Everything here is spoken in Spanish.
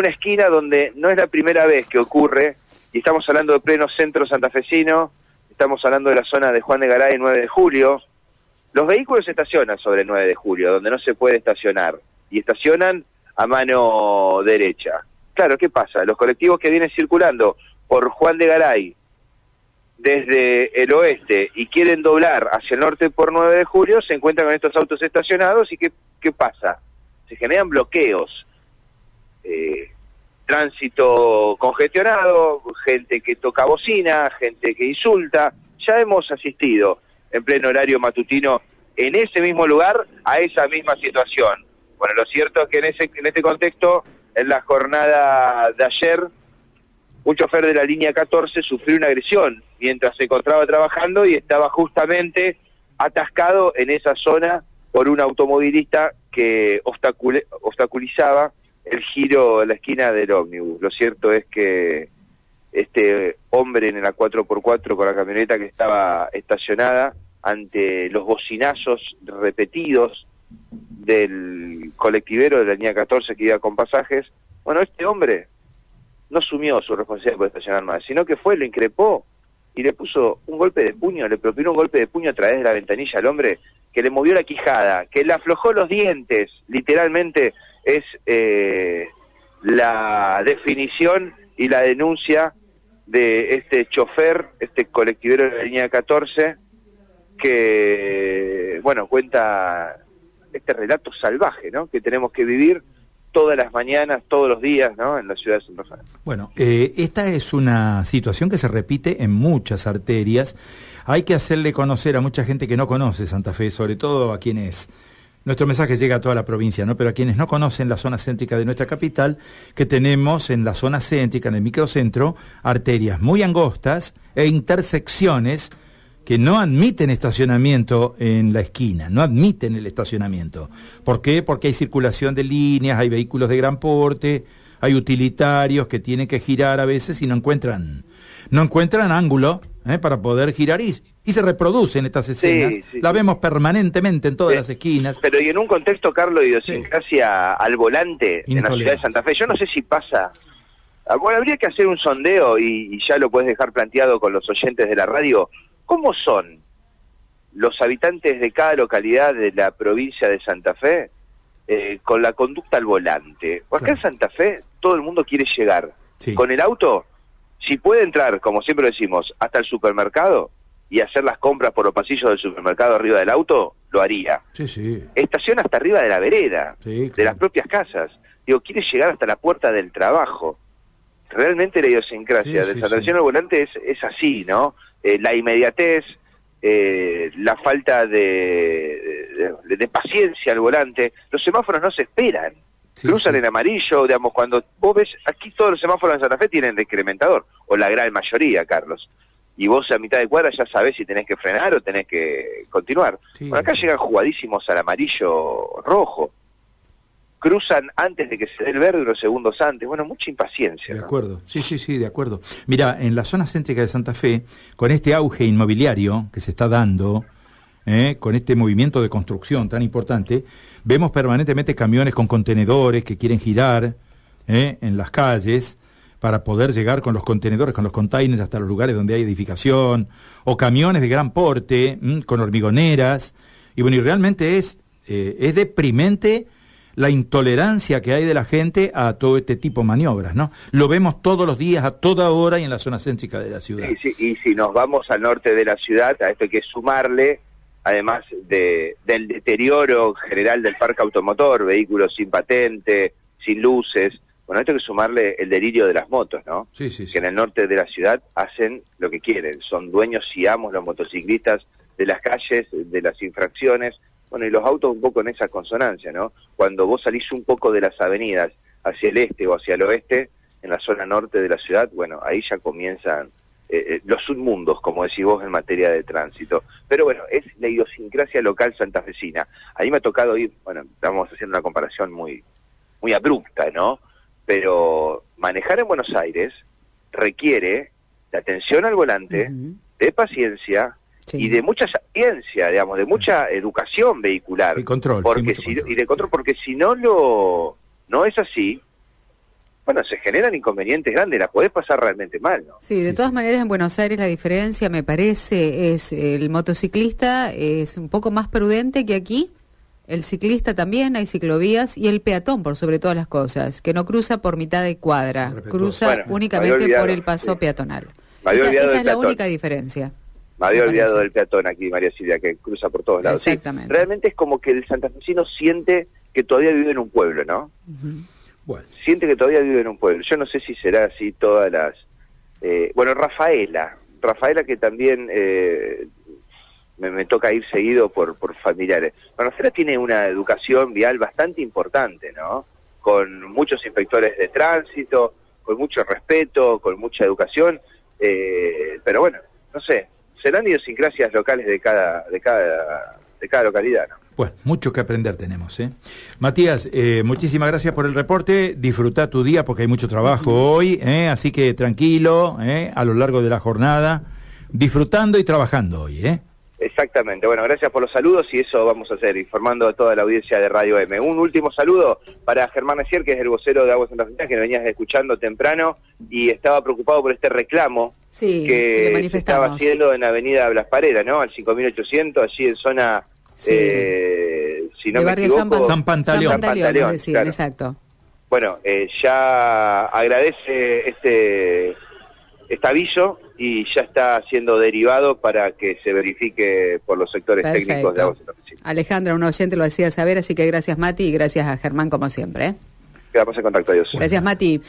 una esquina donde no es la primera vez que ocurre, y estamos hablando de pleno centro santafesino, estamos hablando de la zona de Juan de Garay 9 de julio, los vehículos estacionan sobre el 9 de julio, donde no se puede estacionar, y estacionan a mano derecha. Claro, ¿qué pasa? Los colectivos que vienen circulando por Juan de Garay desde el oeste y quieren doblar hacia el norte por 9 de julio, se encuentran con estos autos estacionados y ¿qué, qué pasa? Se generan bloqueos. Eh, tránsito congestionado, gente que toca bocina, gente que insulta. Ya hemos asistido en pleno horario matutino en ese mismo lugar a esa misma situación. Bueno, lo cierto es que en, ese, en este contexto, en la jornada de ayer, un chofer de la línea 14 sufrió una agresión mientras se encontraba trabajando y estaba justamente atascado en esa zona por un automovilista que obstaculizaba el giro en la esquina del ómnibus. Lo cierto es que este hombre en la 4x4 con la camioneta que estaba estacionada ante los bocinazos repetidos del colectivero de la línea 14 que iba con pasajes, bueno, este hombre no asumió su responsabilidad por estacionar más, sino que fue, lo increpó y le puso un golpe de puño, le propinó un golpe de puño a través de la ventanilla al hombre, que le movió la quijada, que le aflojó los dientes, literalmente es eh, la definición y la denuncia de este chofer, este colectivero de la línea 14, que, bueno, cuenta este relato salvaje, ¿no? Que tenemos que vivir todas las mañanas, todos los días, ¿no? En la ciudad de San Rafael. Bueno, eh, esta es una situación que se repite en muchas arterias. Hay que hacerle conocer a mucha gente que no conoce Santa Fe, sobre todo a quienes nuestro mensaje llega a toda la provincia, ¿no? Pero a quienes no conocen la zona céntrica de nuestra capital, que tenemos en la zona céntrica, en el microcentro, arterias muy angostas e intersecciones que no admiten estacionamiento en la esquina, no admiten el estacionamiento. ¿Por qué? Porque hay circulación de líneas, hay vehículos de gran porte, hay utilitarios que tienen que girar a veces y no encuentran, no encuentran ángulo ¿eh? para poder girar y, y se reproducen estas escenas. la vemos permanentemente en todas las esquinas. Pero y en un contexto, Carlos, de idiosincrasia al volante en la ciudad de Santa Fe, yo no sé si pasa. Ah, bueno, habría que hacer un sondeo y, y ya lo puedes dejar planteado con los oyentes de la radio ¿Cómo son los habitantes de cada localidad de la provincia de Santa Fe eh, con la conducta al volante? Acá en Santa Fe todo el mundo quiere llegar. Con el auto, si puede entrar, como siempre decimos, hasta el supermercado y hacer las compras por los pasillos del supermercado arriba del auto, lo haría. Sí, sí. Estaciona hasta arriba de la vereda, de las propias casas. Digo, quiere llegar hasta la puerta del trabajo. Realmente la idiosincrasia de Fe al volante es, es así, ¿no? Eh, la inmediatez, eh, la falta de, de, paciencia al volante. Los semáforos no se esperan. cruzan en amarillo, digamos, cuando vos ves, aquí todos los semáforos en Santa Fe tienen decrementador, o la gran mayoría, Carlos. Y vos a mitad de cuadra ya sabés si tenés que frenar o tenés que continuar. Bueno, acá llegan jugadísimos al amarillo rojo cruzan antes de que se dé el verde unos segundos antes. Bueno, mucha impaciencia. De acuerdo, sí, sí, sí, de acuerdo. Mira, en la zona céntrica de Santa Fe, con este auge inmobiliario que se está dando, ¿eh? con este movimiento de construcción tan importante, vemos permanentemente camiones con contenedores que quieren girar ¿eh? en las calles para poder llegar con los contenedores, con los containers hasta los lugares donde hay edificación, o camiones de gran porte, con hormigoneras, y bueno, y realmente es, eh, es deprimente la intolerancia que hay de la gente a todo este tipo de maniobras, ¿no? Lo vemos todos los días, a toda hora y en la zona céntrica de la ciudad. y si nos vamos al norte de la ciudad, a esto hay que sumarle, además de, del deterioro general del parque automotor, vehículos sin patente, sin luces, bueno, esto hay que sumarle el delirio de las motos, ¿no? Sí, sí, sí. Que en el norte de la ciudad hacen lo que quieren, son dueños y amos los motociclistas de las calles, de las infracciones, bueno, y los autos un poco en esa consonancia, ¿no? Cuando vos salís un poco de las avenidas hacia el este o hacia el oeste, en la zona norte de la ciudad, bueno, ahí ya comienzan eh, eh, los submundos, como decís vos, en materia de tránsito. Pero bueno, es la idiosincrasia local santafesina. Ahí me ha tocado ir, bueno, estamos haciendo una comparación muy, muy abrupta, ¿no? Pero manejar en Buenos Aires requiere de atención al volante, de paciencia, y de mucha ciencia, digamos, de mucha educación vehicular. Y control. Porque si, Y de control, porque si no lo no es así, bueno, se generan inconvenientes grandes, la podés pasar realmente mal, ¿no? Sí, de todas maneras en Buenos Aires la diferencia me parece es el motociclista es un poco más prudente que aquí, el ciclista también, hay ciclovías y el peatón por sobre todas las cosas, que no cruza por mitad de cuadra, cruza únicamente por el paso peatonal. Esa, es la única diferencia. Me había olvidado del peatón aquí, María Silvia, que cruza por todos lados. Exactamente. realmente es como que el santafesino siente que todavía vive en un pueblo, ¿no? Siente que todavía vive en un pueblo. Yo no sé si será así todas las... Eh, bueno, Rafaela, Rafaela que también eh, me, toca ir seguido por, por familiares. Rafaela tiene una educación vial bastante importante, ¿no? Con muchos inspectores de tránsito, con mucho respeto, con mucha educación, eh, pero bueno, no sé, serán idiosincrasias locales de cada, de cada, de cada localidad, ¿no? Bueno, mucho que aprender tenemos. ¿eh? Matías, eh, muchísimas gracias por el reporte. Disfruta tu día porque hay mucho trabajo hoy, ¿eh? así que tranquilo ¿eh? a lo largo de la jornada, disfrutando y trabajando hoy. ¿eh? Exactamente. Bueno, gracias por los saludos y eso vamos a hacer, informando a toda la audiencia de Radio M. Un último saludo para Germán Messier, que es el vocero de Aguas Santa Fe, que venías escuchando temprano y estaba preocupado por este reclamo que, se estaba haciendo en Avenida Blas Parera, ¿no? Al 5800, allí en zona eh, si no me equivoco, San, Pantaleón. San Pantaleón, exacto. Bueno, eh, ya agradece este, este aviso y ya está siendo derivado para que se verifique por los sectores técnicos de Aguas Alejandra, un oyente lo decía saber, así que gracias Mati y gracias a Germán como siempre. ¿eh? Quedamos en contacto, adiós. Gracias Mati.